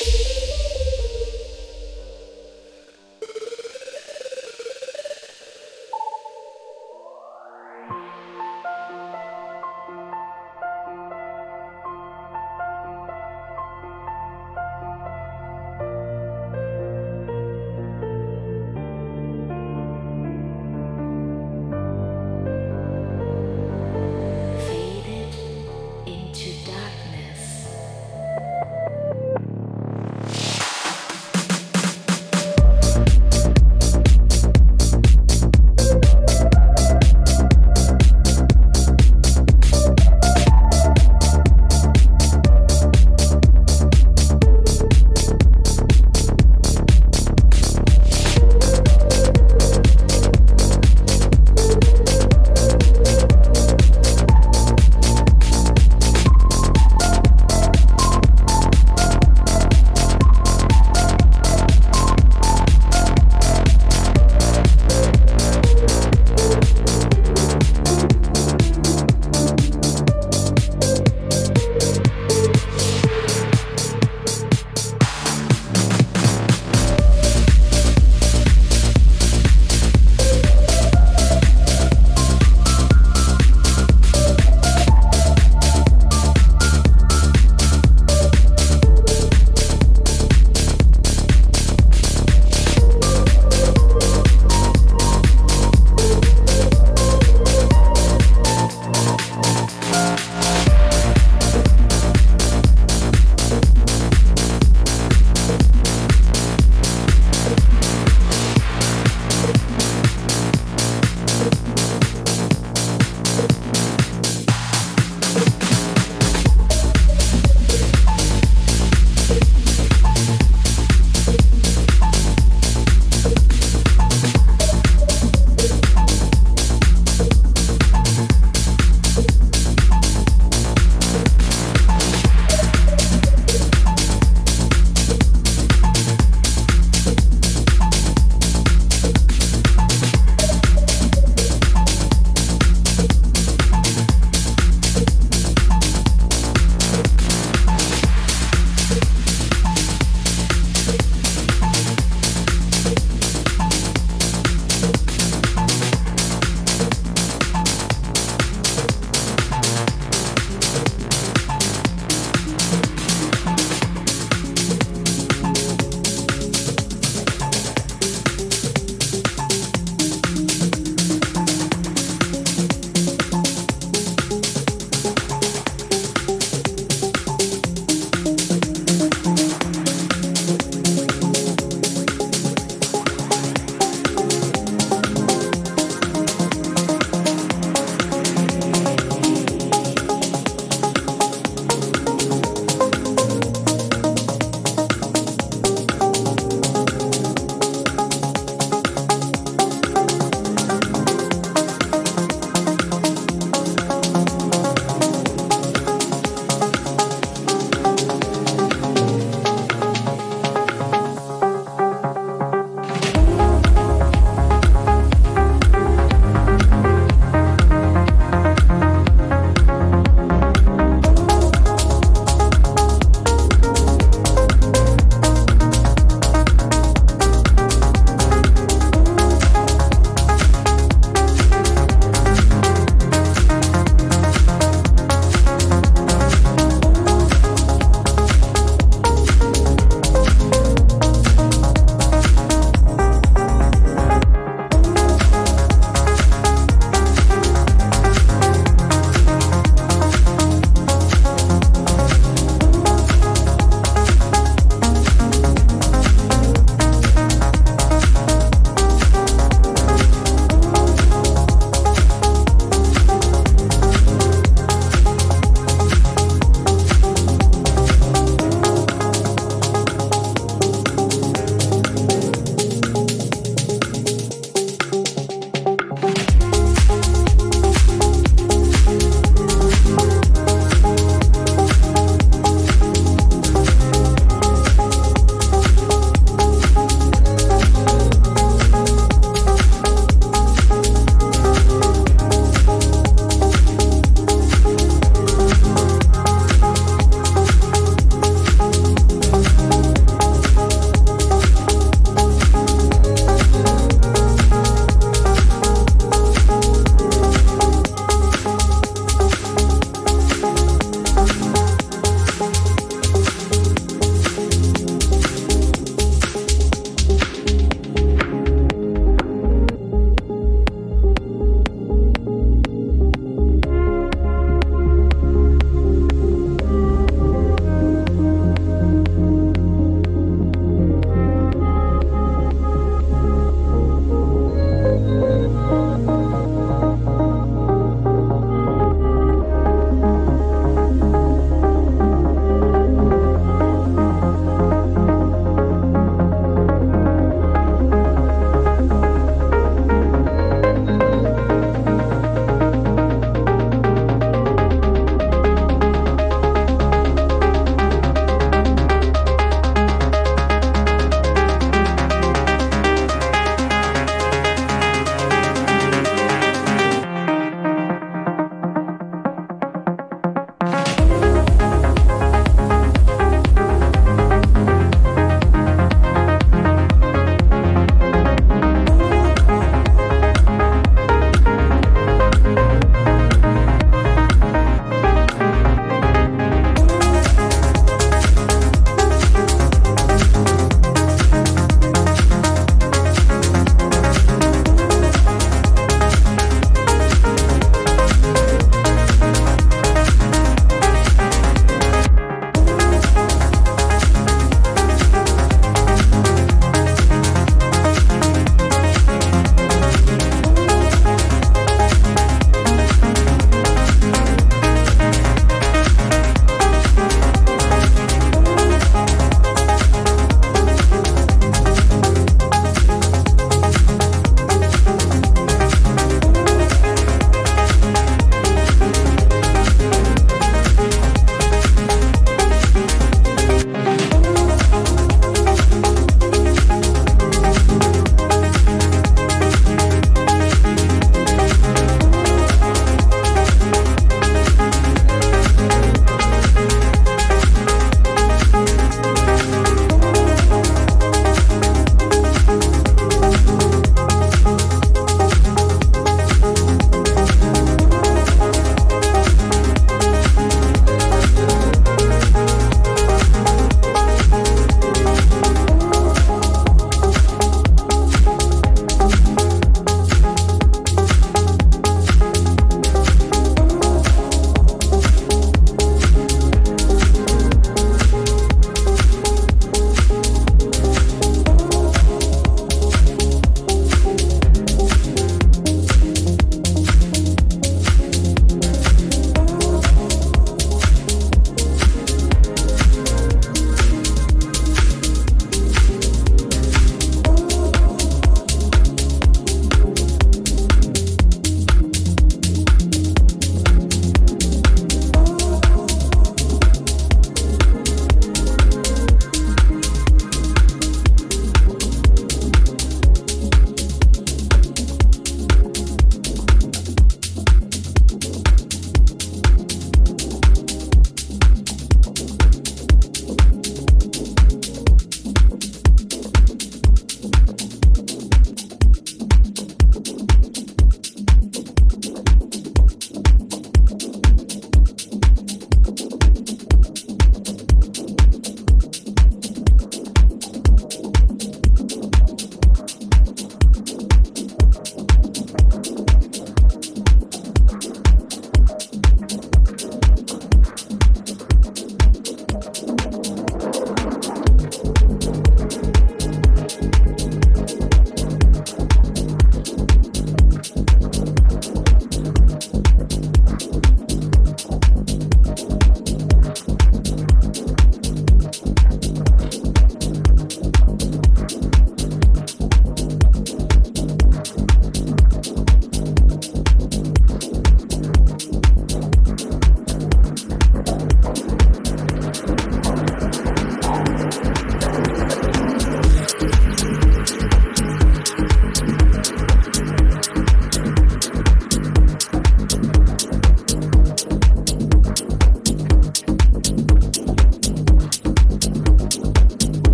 Bye.